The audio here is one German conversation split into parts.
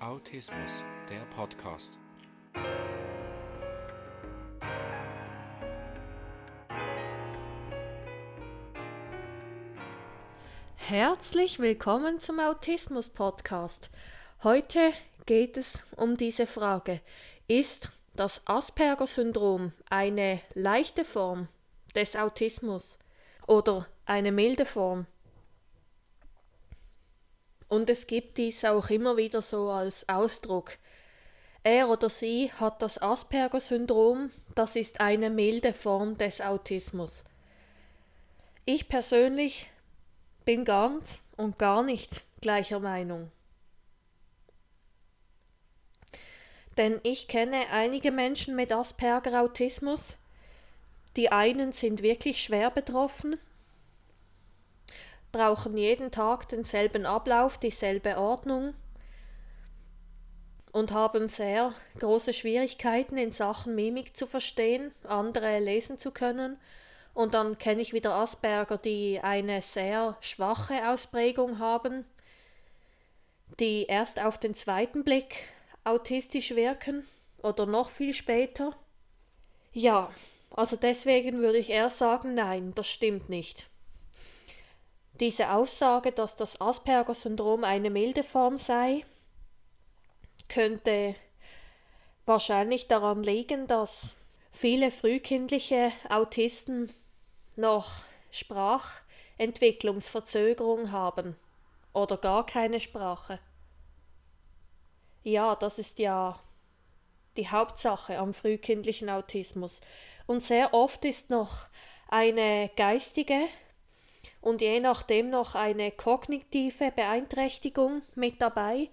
Autismus, der Podcast. Herzlich willkommen zum Autismus Podcast. Heute geht es um diese Frage. Ist das Asperger-Syndrom eine leichte Form des Autismus oder eine milde Form? Und es gibt dies auch immer wieder so als Ausdruck. Er oder sie hat das Asperger-Syndrom, das ist eine milde Form des Autismus. Ich persönlich bin ganz und gar nicht gleicher Meinung. Denn ich kenne einige Menschen mit Asperger-Autismus. Die einen sind wirklich schwer betroffen, brauchen jeden Tag denselben Ablauf, dieselbe Ordnung und haben sehr große Schwierigkeiten in Sachen Mimik zu verstehen, andere lesen zu können. Und dann kenne ich wieder Asperger, die eine sehr schwache Ausprägung haben, die erst auf den zweiten Blick autistisch wirken oder noch viel später. Ja, also deswegen würde ich eher sagen, nein, das stimmt nicht. Diese Aussage, dass das Asperger-Syndrom eine milde Form sei, könnte wahrscheinlich daran liegen, dass viele frühkindliche Autisten noch Sprachentwicklungsverzögerung haben oder gar keine Sprache. Ja, das ist ja die Hauptsache am frühkindlichen Autismus. Und sehr oft ist noch eine geistige und je nachdem noch eine kognitive Beeinträchtigung mit dabei.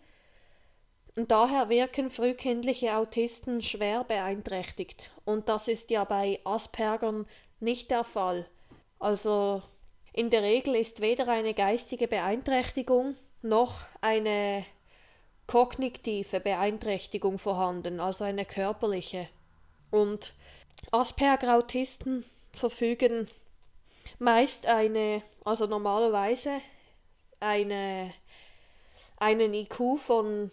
Und daher wirken frühkindliche Autisten schwer beeinträchtigt. Und das ist ja bei Aspergern nicht der Fall. Also in der Regel ist weder eine geistige Beeinträchtigung noch eine kognitive Beeinträchtigung vorhanden, also eine körperliche. Und Asperger-Autisten verfügen meist eine, also normalerweise eine, einen IQ von,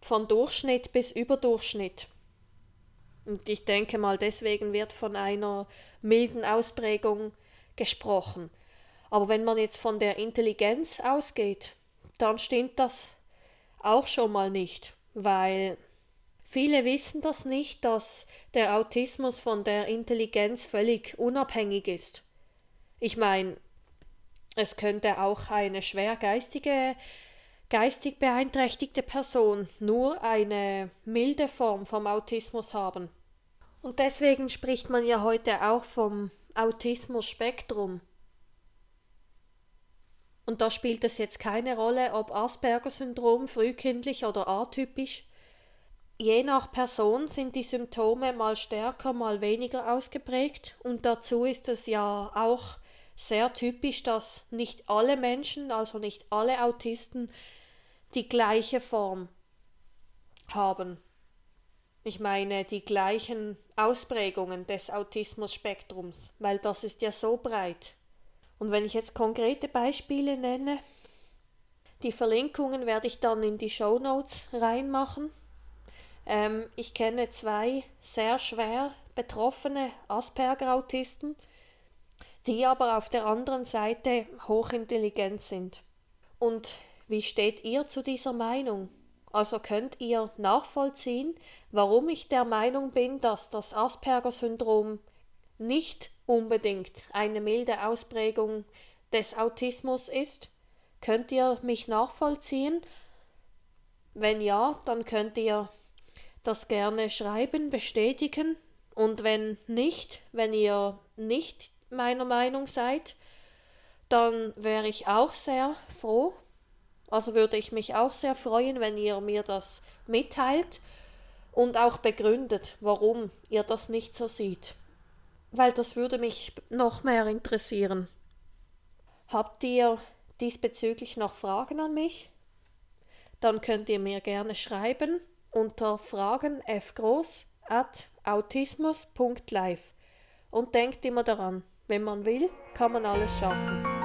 von Durchschnitt bis Überdurchschnitt. Und ich denke mal, deswegen wird von einer milden Ausprägung gesprochen. Aber wenn man jetzt von der Intelligenz ausgeht, dann stimmt das auch schon mal nicht, weil viele wissen das nicht, dass der Autismus von der Intelligenz völlig unabhängig ist. Ich meine, es könnte auch eine schwer geistige, geistig beeinträchtigte Person nur eine milde Form vom Autismus haben. Und deswegen spricht man ja heute auch vom Autismus-Spektrum. Und da spielt es jetzt keine Rolle, ob Asperger-Syndrom frühkindlich oder atypisch. Je nach Person sind die Symptome mal stärker, mal weniger ausgeprägt und dazu ist es ja auch sehr typisch, dass nicht alle Menschen, also nicht alle Autisten, die gleiche Form haben. Ich meine die gleichen Ausprägungen des Autismus-Spektrums, weil das ist ja so breit. Und wenn ich jetzt konkrete Beispiele nenne, die Verlinkungen werde ich dann in die Show Notes reinmachen. Ähm, ich kenne zwei sehr schwer betroffene Asperger-Autisten, die aber auf der anderen Seite hochintelligent sind. Und wie steht ihr zu dieser Meinung? Also könnt ihr nachvollziehen, warum ich der Meinung bin, dass das Asperger-Syndrom nicht unbedingt eine milde Ausprägung des Autismus ist? Könnt ihr mich nachvollziehen? Wenn ja, dann könnt ihr das gerne schreiben, bestätigen. Und wenn nicht, wenn ihr nicht meiner Meinung seid, dann wäre ich auch sehr froh. Also würde ich mich auch sehr freuen, wenn ihr mir das mitteilt und auch begründet, warum ihr das nicht so seht. Weil das würde mich noch mehr interessieren. Habt ihr diesbezüglich noch Fragen an mich? Dann könnt ihr mir gerne schreiben unter fragen fgroß at autismus.live. Und denkt immer daran, wenn man will, kann man alles schaffen.